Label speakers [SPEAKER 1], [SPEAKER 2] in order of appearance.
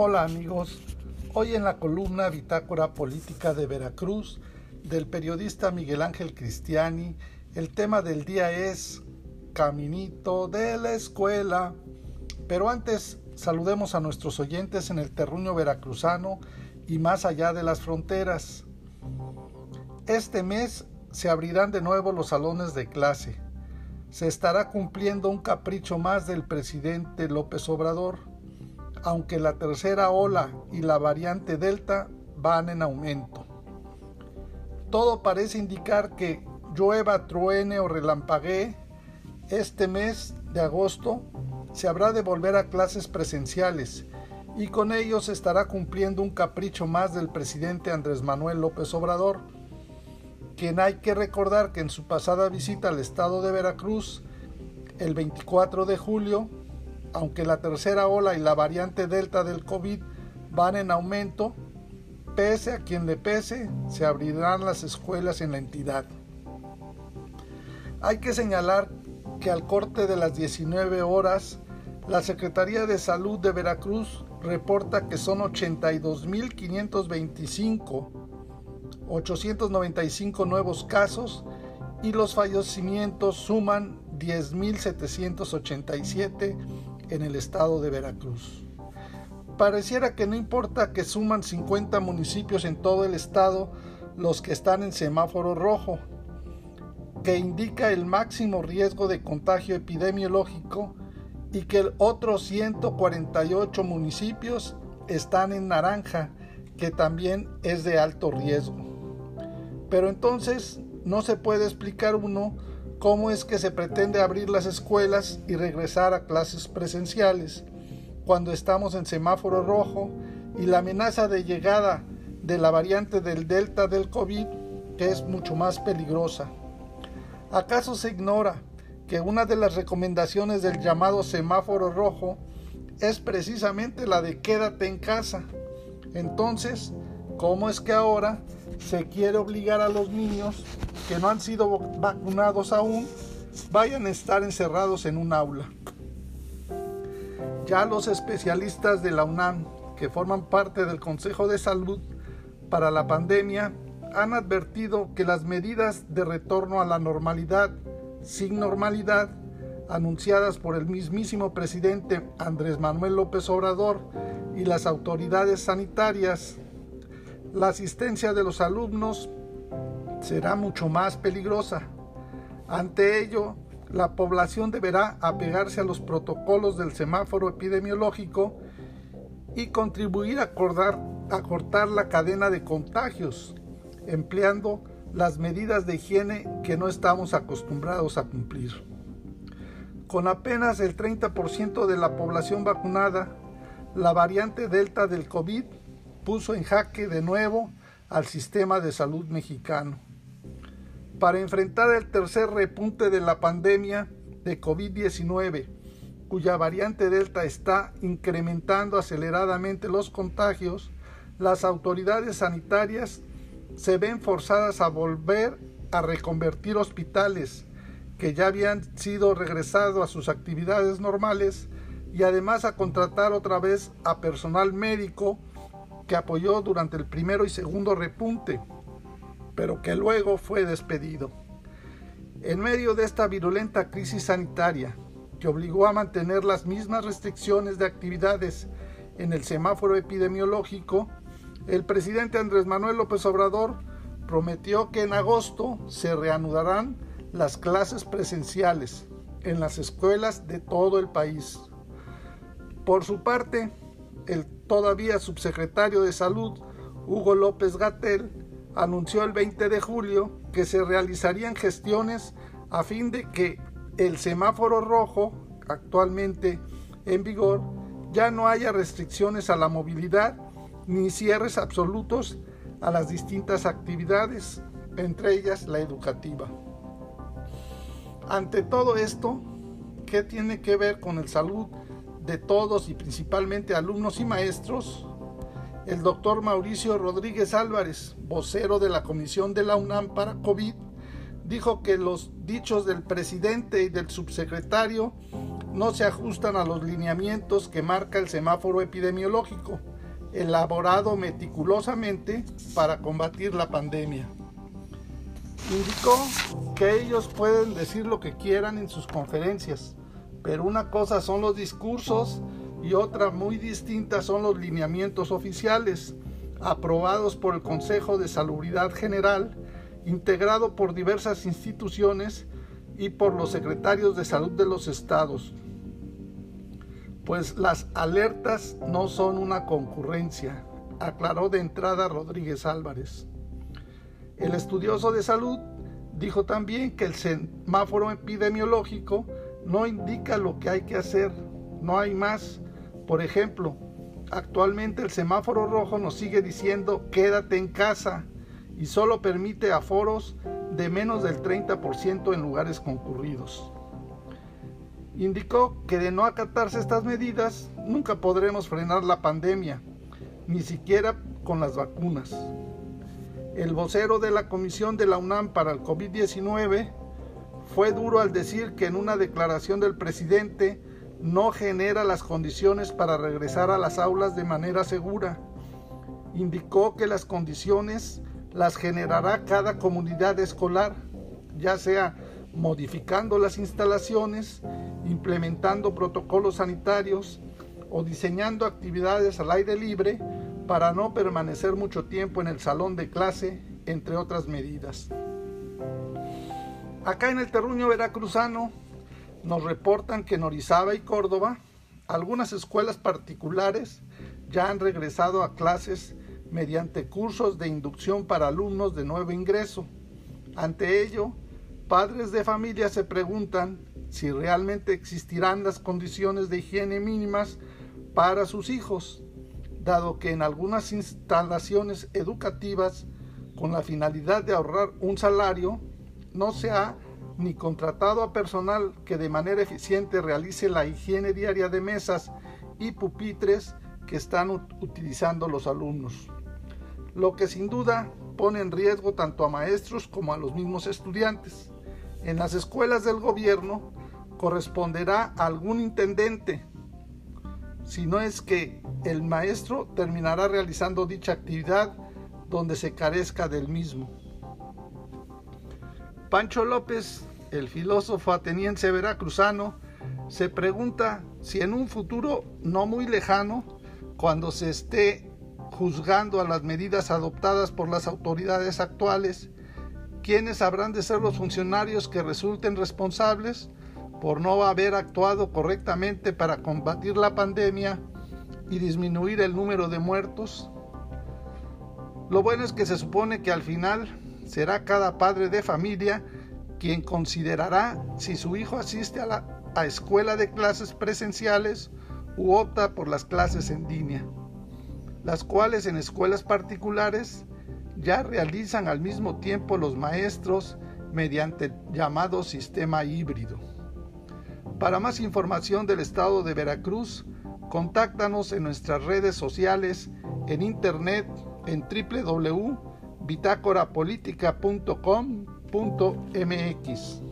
[SPEAKER 1] Hola amigos, hoy en la columna Bitácora Política de Veracruz del periodista Miguel Ángel Cristiani, el tema del día es Caminito de la Escuela. Pero antes saludemos a nuestros oyentes en el terruño veracruzano y más allá de las fronteras. Este mes se abrirán de nuevo los salones de clase. Se estará cumpliendo un capricho más del presidente López Obrador aunque la tercera ola y la variante Delta van en aumento. Todo parece indicar que llueva, truene o relampaguee, este mes de agosto se habrá de volver a clases presenciales y con ello se estará cumpliendo un capricho más del presidente Andrés Manuel López Obrador, quien hay que recordar que en su pasada visita al estado de Veracruz, el 24 de julio, aunque la tercera ola y la variante delta del COVID van en aumento, pese a quien le pese, se abrirán las escuelas en la entidad. Hay que señalar que al corte de las 19 horas, la Secretaría de Salud de Veracruz reporta que son 82.525, 895 nuevos casos y los fallecimientos suman 10.787 en el estado de Veracruz. Pareciera que no importa que suman 50 municipios en todo el estado los que están en semáforo rojo, que indica el máximo riesgo de contagio epidemiológico y que otros 148 municipios están en naranja, que también es de alto riesgo. Pero entonces no se puede explicar uno cómo es que se pretende abrir las escuelas y regresar a clases presenciales cuando estamos en semáforo rojo y la amenaza de llegada de la variante del Delta del COVID que es mucho más peligrosa. ¿Acaso se ignora que una de las recomendaciones del llamado semáforo rojo es precisamente la de quédate en casa? Entonces, ¿cómo es que ahora se quiere obligar a los niños que no han sido vacunados aún vayan a estar encerrados en un aula. Ya los especialistas de la UNAM, que forman parte del Consejo de Salud para la pandemia, han advertido que las medidas de retorno a la normalidad, sin normalidad, anunciadas por el mismísimo presidente Andrés Manuel López Obrador y las autoridades sanitarias, la asistencia de los alumnos será mucho más peligrosa. Ante ello, la población deberá apegarse a los protocolos del semáforo epidemiológico y contribuir a, cortar la cadena de contagios, empleando las medidas de higiene que no estamos acostumbrados a cumplir. Con apenas el 30% de la población vacunada, la variante Delta del COVID puso en jaque de nuevo al sistema de salud mexicano. Para enfrentar el tercer repunte de la pandemia de COVID-19, cuya variante Delta está incrementando aceleradamente los contagios, las autoridades sanitarias se ven forzadas a volver a reconvertir hospitales que ya habían sido regresados a sus actividades normales y además a contratar otra vez a personal médico que apoyó durante el primero y segundo repunte pero que luego fue despedido. En medio de esta virulenta crisis sanitaria, que obligó a mantener las mismas restricciones de actividades en el semáforo epidemiológico, el presidente Andrés Manuel López Obrador prometió que en agosto se reanudarán las clases presenciales en las escuelas de todo el país. Por su parte, el todavía subsecretario de Salud, Hugo López Gatel, anunció el 20 de julio que se realizarían gestiones a fin de que el semáforo rojo, actualmente en vigor, ya no haya restricciones a la movilidad ni cierres absolutos a las distintas actividades, entre ellas la educativa. Ante todo esto, ¿qué tiene que ver con el salud de todos y principalmente alumnos y maestros? el doctor Mauricio Rodríguez Álvarez, vocero de la Comisión de la UNAM para COVID, dijo que los dichos del presidente y del subsecretario no se ajustan a los lineamientos que marca el semáforo epidemiológico elaborado meticulosamente para combatir la pandemia. Indicó que ellos pueden decir lo que quieran en sus conferencias, pero una cosa son los discursos y otra muy distinta son los lineamientos oficiales aprobados por el Consejo de Salubridad General, integrado por diversas instituciones y por los secretarios de salud de los estados. Pues las alertas no son una concurrencia, aclaró de entrada Rodríguez Álvarez. El estudioso de salud dijo también que el semáforo epidemiológico no indica lo que hay que hacer, no hay más. Por ejemplo, Actualmente el semáforo rojo nos sigue diciendo quédate en casa y solo permite aforos de menos del 30% en lugares concurridos. Indicó que de no acatarse estas medidas nunca podremos frenar la pandemia, ni siquiera con las vacunas. El vocero de la Comisión de la UNAM para el COVID-19 fue duro al decir que en una declaración del presidente no genera las condiciones para regresar a las aulas de manera segura. Indicó que las condiciones las generará cada comunidad escolar, ya sea modificando las instalaciones, implementando protocolos sanitarios o diseñando actividades al aire libre para no permanecer mucho tiempo en el salón de clase, entre otras medidas. Acá en el terruño veracruzano, nos reportan que en Orizaba y Córdoba algunas escuelas particulares ya han regresado a clases mediante cursos de inducción para alumnos de nuevo ingreso. Ante ello, padres de familia se preguntan si realmente existirán las condiciones de higiene mínimas para sus hijos, dado que en algunas instalaciones educativas, con la finalidad de ahorrar un salario, no se ha ni contratado a personal que de manera eficiente realice la higiene diaria de mesas y pupitres que están utilizando los alumnos. Lo que sin duda pone en riesgo tanto a maestros como a los mismos estudiantes. En las escuelas del gobierno corresponderá a algún intendente, si no es que el maestro terminará realizando dicha actividad donde se carezca del mismo. Pancho López, el filósofo ateniense veracruzano, se pregunta si en un futuro no muy lejano, cuando se esté juzgando a las medidas adoptadas por las autoridades actuales, ¿quiénes habrán de ser los funcionarios que resulten responsables por no haber actuado correctamente para combatir la pandemia y disminuir el número de muertos? Lo bueno es que se supone que al final será cada padre de familia quien considerará si su hijo asiste a la escuela de clases presenciales u opta por las clases en línea, las cuales en escuelas particulares ya realizan al mismo tiempo los maestros mediante el llamado sistema híbrido. Para más información del estado de Veracruz, contáctanos en nuestras redes sociales, en internet en www bitácorapolítica.com.mx